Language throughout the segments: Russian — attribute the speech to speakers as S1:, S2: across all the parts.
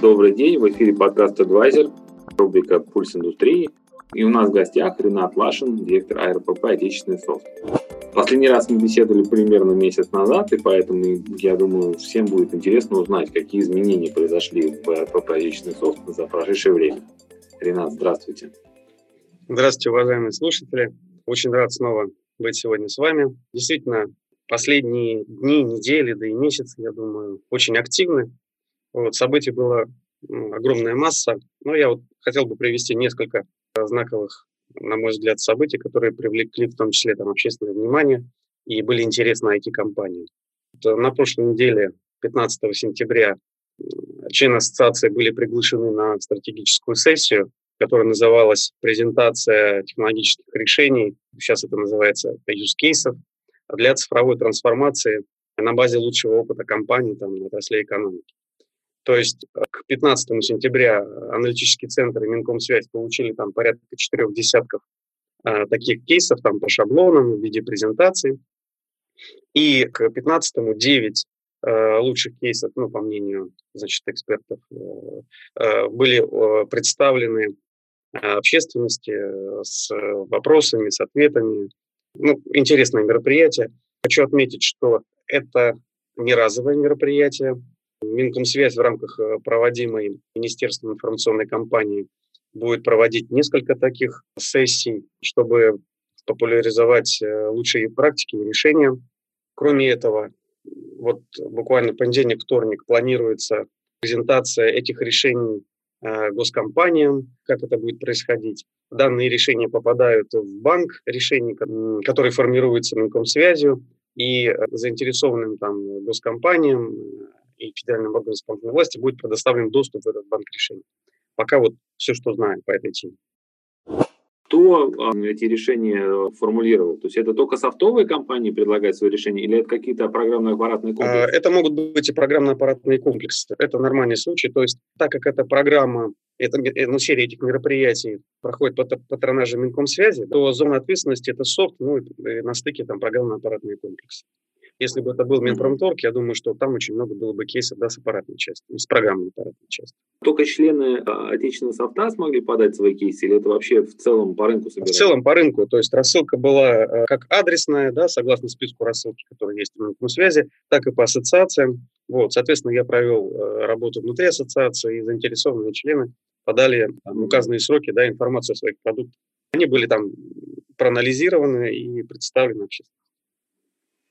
S1: Добрый день, в эфире подкаст Advisor, рубрика «Пульс индустрии». И у нас в гостях Ренат Лашин, директор АРПП «Отечественный софт». Последний раз мы беседовали примерно месяц назад, и поэтому, я думаю, всем будет интересно узнать, какие изменения произошли в АРПП «Отечественный софт» за прошедшее время. Ренат, здравствуйте.
S2: Здравствуйте, уважаемые слушатели. Очень рад снова быть сегодня с вами. Действительно, последние дни, недели, да и месяцы, я думаю, очень активны. Вот, событий было огромная масса, но я вот хотел бы привести несколько знаковых, на мой взгляд, событий, которые привлекли в том числе там, общественное внимание и были интересны IT-компании. На прошлой неделе, 15 сентября, члены ассоциации были приглашены на стратегическую сессию, которая называлась «Презентация технологических решений». Сейчас это называется use cases для цифровой трансформации на базе лучшего опыта компаний там, на отрасле экономики. То есть э, к 15 сентября аналитический центр и Минкомсвязь получили там порядка четырех десятков э, таких кейсов там по шаблонам в виде презентаций. И к 15-му 9 э, лучших кейсов, ну, по мнению, значит, экспертов, э, э, были э, представлены общественности с вопросами, с ответами. Ну, интересное мероприятие. Хочу отметить, что это не разовое мероприятие. Минкомсвязь в рамках э, проводимой Министерством информационной кампании будет проводить несколько таких сессий, чтобы популяризовать э, лучшие практики и решения. Кроме этого, вот буквально понедельник, вторник планируется презентация этих решений э, госкомпаниям, как это будет происходить. Данные решения попадают в банк решений, который формируется Минкомсвязью, и заинтересованным там госкомпаниям и федеральным органам исполнительной власти будет предоставлен доступ в этот банк решений. Пока вот все, что знаем по этой теме.
S1: Кто эти решения э, формулировал? То есть это только софтовые компании предлагают свои решения или это какие-то программно-аппаратные комплексы?
S2: Это могут быть и программно-аппаратные комплексы. Это нормальный случай. То есть так как эта программа, это, э, ну, серия этих мероприятий проходит под патронажем Минкомсвязи, то зона ответственности – это софт, ну и на стыке там программно-аппаратные комплексы. Если бы это был Минпромторг, я думаю, что там очень много было бы кейсов да, с аппаратной частью, с программной аппаратной частью.
S1: Только члены а, отечественного софта смогли подать свои кейсы, или это вообще в целом по рынку собирается?
S2: В целом по рынку, то есть рассылка была э, как адресная, да, согласно списку рассылки, который есть в связи, так и по ассоциациям. Вот, соответственно, я провел э, работу внутри ассоциации, и заинтересованные члены подали там, указанные сроки, да, информацию о своих продуктах. Они были там проанализированы и представлены обществу.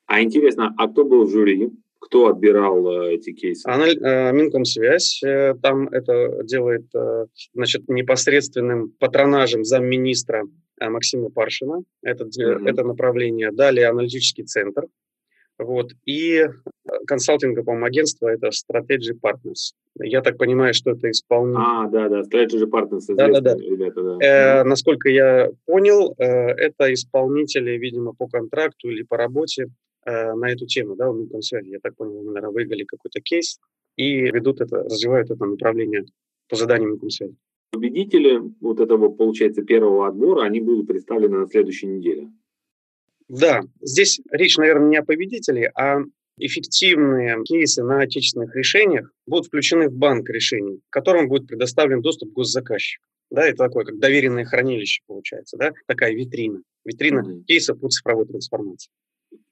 S1: А интересно, а кто был в жюри? Кто отбирал э, эти кейсы?
S2: Она, э, Минкомсвязь э, там это делает э, значит, непосредственным патронажем замминистра э, Максима Паршина, это, mm-hmm. это направление. Далее аналитический центр. Вот, и э, консалтинговое агентство – это Strategy Partners. Я так понимаю, что это исполнитель.
S1: А, да, да, Strategy Partners.
S2: Да, да, да. Ребята, да. Э, насколько я понял, э, это исполнители, видимо, по контракту или по работе Э, на эту тему, да, в связи. Я так понял, вы, наверное, выиграли какой-то кейс и ведут это, развивают это направление по заданиям связи.
S1: Победители вот этого, получается, первого отбора, они будут представлены на следующей неделе.
S2: Да, здесь речь, наверное, не о победителе, а эффективные кейсы на отечественных решениях будут включены в банк решений, которым будет предоставлен доступ госзаказчику. Да, это такое, как доверенное хранилище получается, да, такая витрина. Витрина mm-hmm. кейсов по цифровой трансформации.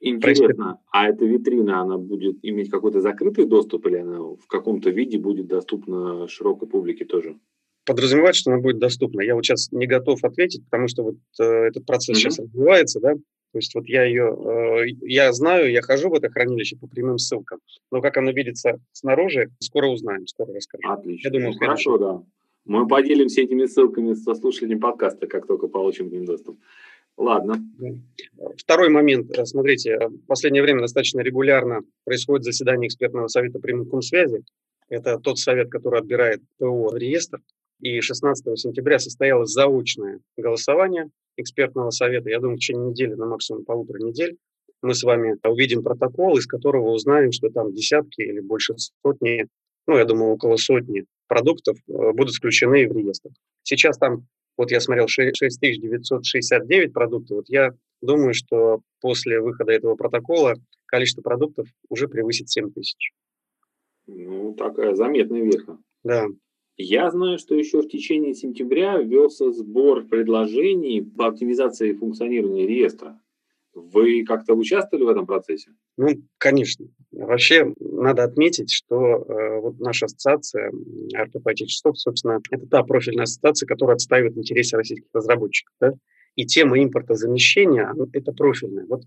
S1: Интересно, а эта витрина, она будет иметь какой-то закрытый доступ или она в каком-то виде будет доступна широкой публике тоже?
S2: Подразумевает, что она будет доступна. Я вот сейчас не готов ответить, потому что вот э, этот процесс mm-hmm. сейчас развивается, да. То есть вот я ее, э, я знаю, я хожу в это хранилище по прямым ссылкам, но как оно видится снаружи, скоро узнаем, скоро расскажем.
S1: Отлично. Я думаю, ну, хорошо, да. Мы поделимся этими ссылками со слушателями подкаста, как только получим к ним доступ. Ладно.
S2: Второй момент. Смотрите, в последнее время достаточно регулярно происходит заседание экспертного совета при связи. Это тот совет, который отбирает ПО реестр. И 16 сентября состоялось заочное голосование экспертного совета. Я думаю, в течение недели, на максимум полутора недель, мы с вами увидим протокол, из которого узнаем, что там десятки или больше сотни, ну, я думаю, около сотни продуктов э, будут включены в реестр. Сейчас там вот я смотрел 6969 продуктов. Вот я думаю, что после выхода этого протокола количество продуктов уже превысит 7000.
S1: Ну, такая заметная веха.
S2: Да.
S1: Я знаю, что еще в течение сентября велся сбор предложений по оптимизации функционирования реестра. Вы как-то участвовали в этом процессе?
S2: Ну, конечно. Вообще, надо отметить, что э, вот наша ассоциация РПП Отечествов, собственно, это та профильная ассоциация, которая отстаивает интересы российских разработчиков. Да? И тема импортозамещения – это профильная. Вот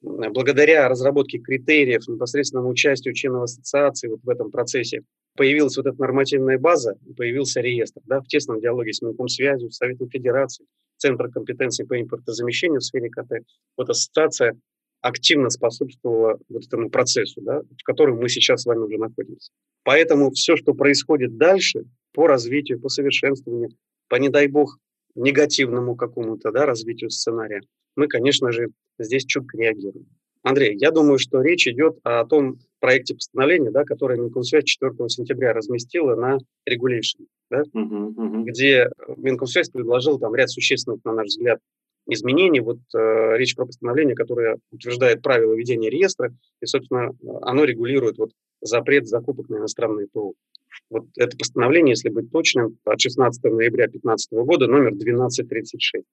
S2: благодаря разработке критериев, непосредственному участию членов ассоциации вот в этом процессе появилась вот эта нормативная база, появился реестр, да, в тесном диалоге с Минкомсвязью, Советом Федерации, Центр компетенции по импортозамещению в сфере КТ. Вот ассоциация активно способствовала вот этому процессу, да, в котором мы сейчас с вами уже находимся. Поэтому все, что происходит дальше по развитию, по совершенствованию, по, не дай бог, негативному какому-то да, развитию сценария, мы, конечно же, здесь чутко реагируем. Андрей, я думаю, что речь идет о том проекте постановления, да, которое Минкомсвязь 4 сентября разместила на Regulation, да, uh-huh, uh-huh. где Минкомсвязь предложил там ряд существенных, на наш взгляд, изменений. Вот э, речь про постановление, которое утверждает правила ведения реестра, и, собственно, оно регулирует вот запрет закупок на иностранные ПО. Вот это постановление, если быть точным, от 16 ноября 2015 года, номер 1236.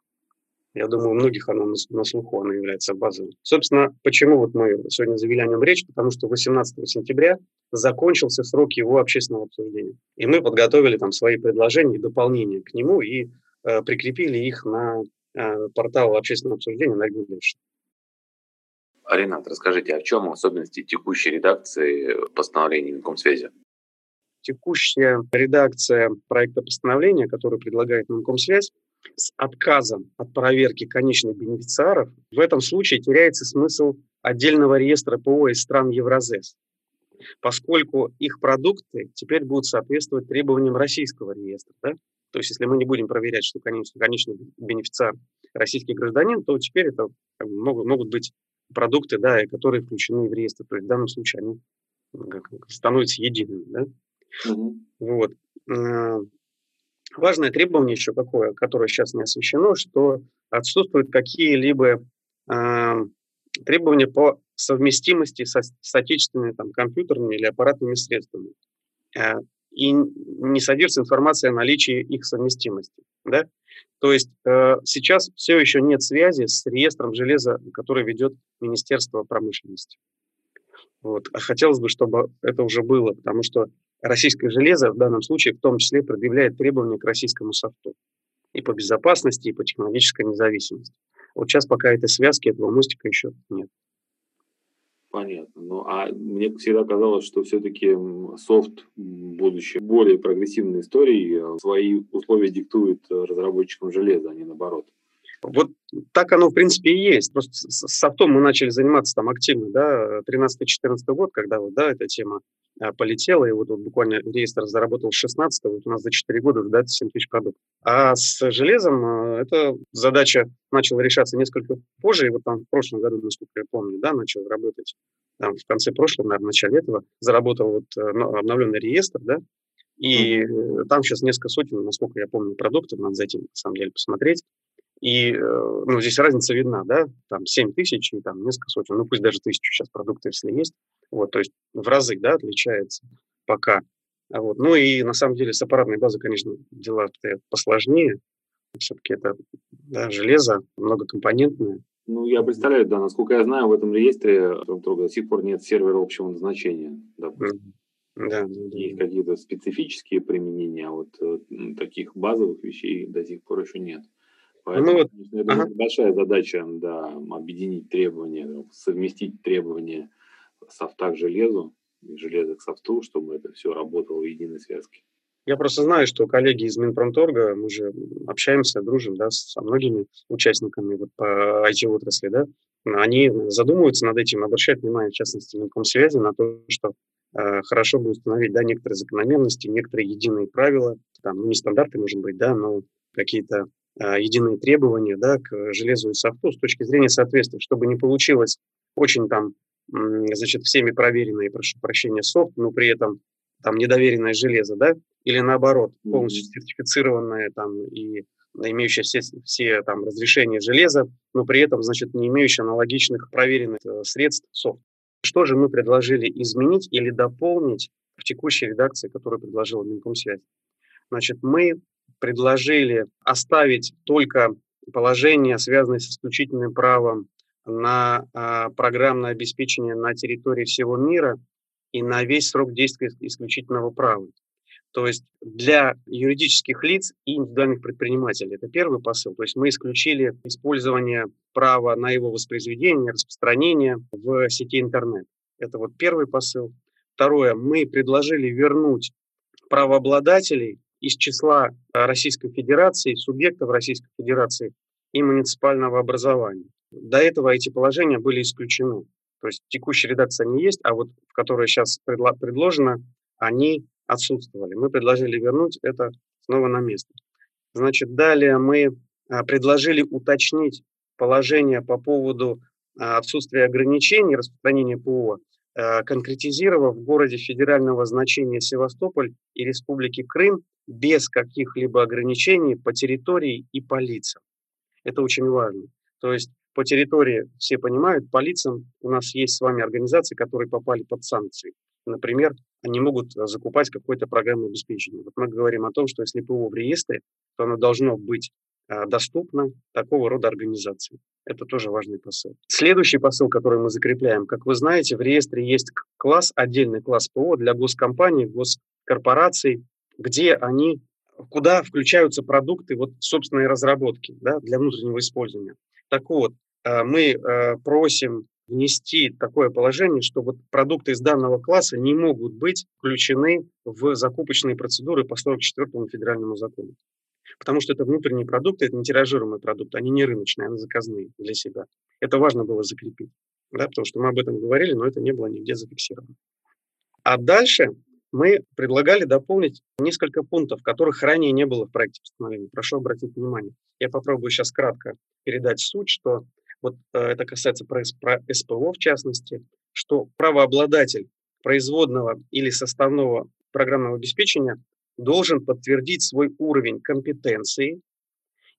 S2: Я думаю, у многих оно на, на слуху, оно является базовым. Собственно, почему вот мы сегодня завели о нем речь? Потому что 18 сентября закончился срок его общественного обсуждения. И мы подготовили там свои предложения и дополнения к нему и э, прикрепили их на э, портал общественного обсуждения на Regulation.
S1: Ренат, расскажите, а в чем особенности текущей редакции постановления Минкомсвязи?
S2: Текущая редакция проекта постановления, который предлагает Минкомсвязь, с отказом от проверки конечных бенефициаров, в этом случае теряется смысл отдельного реестра ПО из стран Евразес, поскольку их продукты теперь будут соответствовать требованиям российского реестра. Да? То есть если мы не будем проверять, что конечный, конечный бенефициар российский гражданин, то теперь это как бы, могут, могут быть продукты, да, которые включены в реестр. То есть в данном случае они становятся едиными. Да? Угу. Вот. Важное требование еще какое, которое сейчас не освещено, что отсутствуют какие-либо э, требования по совместимости со, с отечественными там, компьютерными или аппаратными средствами. Э, и не содержится информация о наличии их совместимости. Да? То есть э, сейчас все еще нет связи с реестром железа, который ведет Министерство промышленности. Вот. А хотелось бы, чтобы это уже было, потому что российское железо в данном случае в том числе предъявляет требования к российскому софту и по безопасности, и по технологической независимости. Вот сейчас пока этой связки, этого мостика еще нет.
S1: Понятно. Ну, а мне всегда казалось, что все-таки софт, будущее более прогрессивной историей, свои условия диктует разработчикам железа, а не наоборот.
S2: Вот так оно, в принципе, и есть. Просто с софтом мы начали заниматься там активно, да, 13-14 год, когда вот, да, эта тема а, полетела, и вот, вот буквально реестр заработал с 16 вот у нас за 4 года да, 7 тысяч продуктов. А с железом а, эта задача начала решаться несколько позже, и вот там в прошлом году, насколько я помню, да, начал работать, там, в конце прошлого, наверное, в начале этого, заработал вот э, обновленный реестр, да, и mm-hmm. там сейчас несколько сотен, насколько я помню, продуктов, надо зайти, на самом деле, посмотреть. И э, ну, здесь разница видна, да, там 7 тысяч и там несколько сотен, ну пусть даже тысячу сейчас продуктов, если есть. Вот, то есть в разы, да, отличается пока. А вот. Ну и на самом деле с аппаратной базой, конечно, дела посложнее. Все-таки это да, железо многокомпонентное.
S1: Ну, я представляю, да, насколько я знаю, в этом реестре до сих пор нет сервера общего назначения, допустим. Да, да, да. Есть какие-то специфические применения, а вот э, таких базовых вещей до сих пор еще нет. Поэтому, ну, вот, конечно, ага. большая задача, да, объединить требования, совместить требования софта к железу и железо к софту, чтобы это все работало в единой связке.
S2: Я просто знаю, что коллеги из Минпромторга, мы же общаемся, дружим да, со многими участниками вот, по IT-отрасли, да, они задумываются над этим, обращают внимание, в частности, Минкомсвязи, на то, что э, хорошо бы установить да, некоторые закономерности, некоторые единые правила, там, ну, не стандарты, может быть, да, но какие-то единые требования да, к железу и софту с точки зрения соответствия, чтобы не получилось очень там значит, всеми проверенное, прошу прощения, софт, но при этом там недоверенное железо, да, или наоборот, полностью mm-hmm. сертифицированное там и имеющее все, все там разрешения железа, но при этом, значит, не имеющее аналогичных проверенных э, средств софт. Что же мы предложили изменить или дополнить в текущей редакции, которую предложила Минкомсвязь. Значит, мы предложили оставить только положения, связанные с исключительным правом на а, программное обеспечение на территории всего мира и на весь срок действия исключительного права. То есть для юридических лиц и индивидуальных предпринимателей. Это первый посыл. То есть мы исключили использование права на его воспроизведение, распространение в сети интернет. Это вот первый посыл. Второе, мы предложили вернуть правообладателей из числа Российской Федерации, субъектов Российской Федерации и муниципального образования. До этого эти положения были исключены. То есть текущая редакция не есть, а вот в которой сейчас предложено, они отсутствовали. Мы предложили вернуть это снова на место. Значит, далее мы а, предложили уточнить положение по поводу а, отсутствия ограничений распространения ПО, конкретизировав в городе федерального значения Севастополь и Республики Крым без каких-либо ограничений по территории и по лицам. Это очень важно. То есть по территории, все понимают, по лицам у нас есть с вами организации, которые попали под санкции. Например, они могут э, закупать какое-то программное обеспечение. Вот мы говорим о том, что если ПО в реестре, то оно должно быть э, доступно такого рода организации. Это тоже важный посыл. Следующий посыл, который мы закрепляем, как вы знаете, в реестре есть класс, отдельный класс ПО для госкомпаний, госкорпораций, где они, куда включаются продукты вот собственной разработки да, для внутреннего использования. Так вот, э, мы просим внести такое положение, что вот продукты из данного класса не могут быть включены в закупочные процедуры по 44 федеральному закону. Потому что это внутренние продукты, это не тиражируемые продукты, они не рыночные, они заказные для себя. Это важно было закрепить, да, потому что мы об этом говорили, но это не было нигде зафиксировано. А дальше мы предлагали дополнить несколько пунктов, которых ранее не было в проекте постановления. Прошу обратить внимание. Я попробую сейчас кратко передать суть, что вот э, это касается про, СПО в частности, что правообладатель производного или составного программного обеспечения должен подтвердить свой уровень компетенции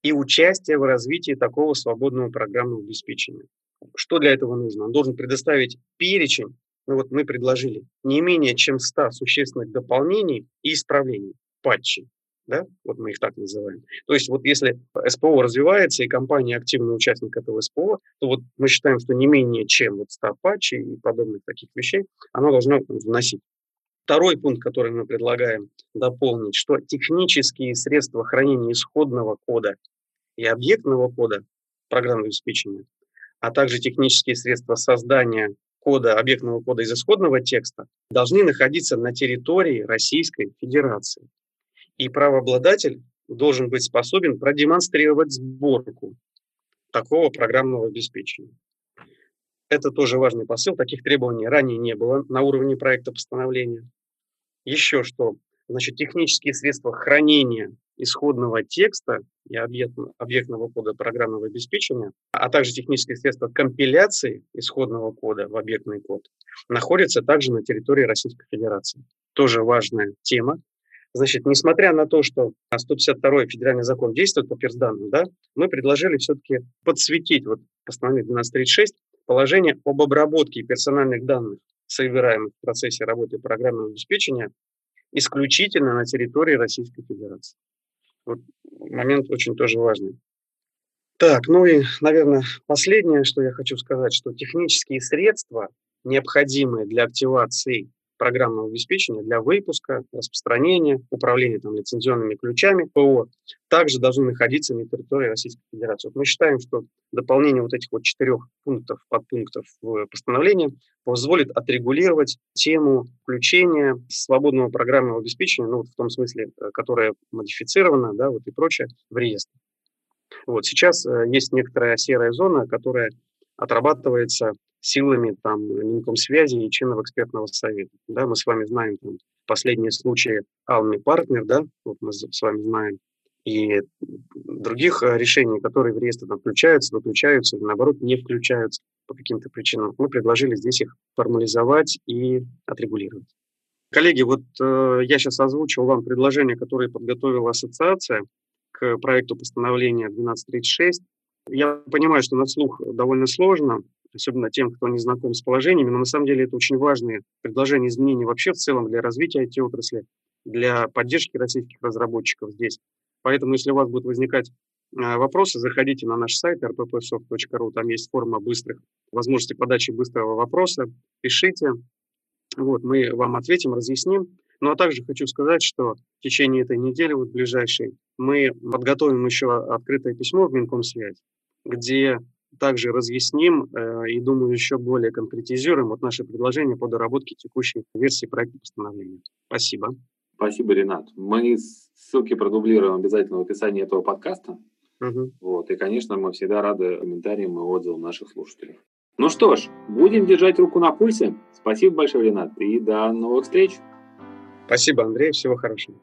S2: и участия в развитии такого свободного программного обеспечения. Что для этого нужно? Он должен предоставить перечень, ну вот мы предложили, не менее чем 100 существенных дополнений и исправлений, патчей да, вот мы их так называем. То есть вот если СПО развивается и компания активный участник этого СПО, то вот мы считаем, что не менее чем вот 100 патчей и подобных таких вещей оно должно вносить. Второй пункт, который мы предлагаем дополнить, что технические средства хранения исходного кода и объектного кода программного обеспечения, а также технические средства создания кода, объектного кода из исходного текста должны находиться на территории Российской Федерации и правообладатель должен быть способен продемонстрировать сборку такого программного обеспечения. Это тоже важный посыл. Таких требований ранее не было на уровне проекта постановления. Еще что? Значит, технические средства хранения исходного текста и объектного, объектного кода программного обеспечения, а также технические средства компиляции исходного кода в объектный код находятся также на территории Российской Федерации. Тоже важная тема, Значит, несмотря на то, что 152 федеральный закон действует по персданным, да, мы предложили все-таки подсветить вот постановление 1236 положение об обработке персональных данных, собираемых в процессе работы программного обеспечения, исключительно на территории Российской Федерации. Вот момент очень тоже важный. Так, ну и, наверное, последнее, что я хочу сказать, что технические средства, необходимые для активации программного обеспечения для выпуска, распространения, управления там, лицензионными ключами ПО также должны находиться на территории Российской Федерации. Вот мы считаем, что дополнение вот этих вот четырех пунктов, подпунктов в постановлении позволит отрегулировать тему включения свободного программного обеспечения, ну, вот в том смысле, э, которое модифицировано, да, вот и прочее, в реестр. Вот сейчас э, есть некоторая серая зона, которая отрабатывается силами там Минкомсвязи и членов экспертного совета. Да, мы с вами знаем там, последние случаи Алми Партнер, да, вот мы с вами знаем, и других э, решений, которые в реестр там, включаются, выключаются, наоборот не включаются по каким-то причинам. Мы предложили здесь их формализовать и отрегулировать. Коллеги, вот э, я сейчас озвучил вам предложение, которое подготовила ассоциация к проекту постановления 1236. Я понимаю, что на слух довольно сложно, особенно тем, кто не знаком с положениями, но на самом деле это очень важные предложения изменений вообще в целом для развития IT-отрасли, для поддержки российских разработчиков здесь. Поэтому, если у вас будут возникать а, вопросы, заходите на наш сайт rppsoft.ru, там есть форма быстрых, возможности подачи быстрого вопроса, пишите, вот, мы вам ответим, разъясним. Ну а также хочу сказать, что в течение этой недели, вот ближайшей, мы подготовим еще открытое письмо в Минкомсвязь, где также разъясним э, и, думаю, еще более конкретизируем вот наши предложения по доработке текущей версии проекта постановления. Спасибо.
S1: Спасибо, Ренат. Мы ссылки продублируем обязательно в описании этого подкаста. Угу. Вот. И, конечно, мы всегда рады комментариям и отзывам наших слушателей. Ну что ж, будем держать руку на пульсе. Спасибо большое, Ренат, и до новых встреч.
S2: Спасибо, Андрей. Всего хорошего.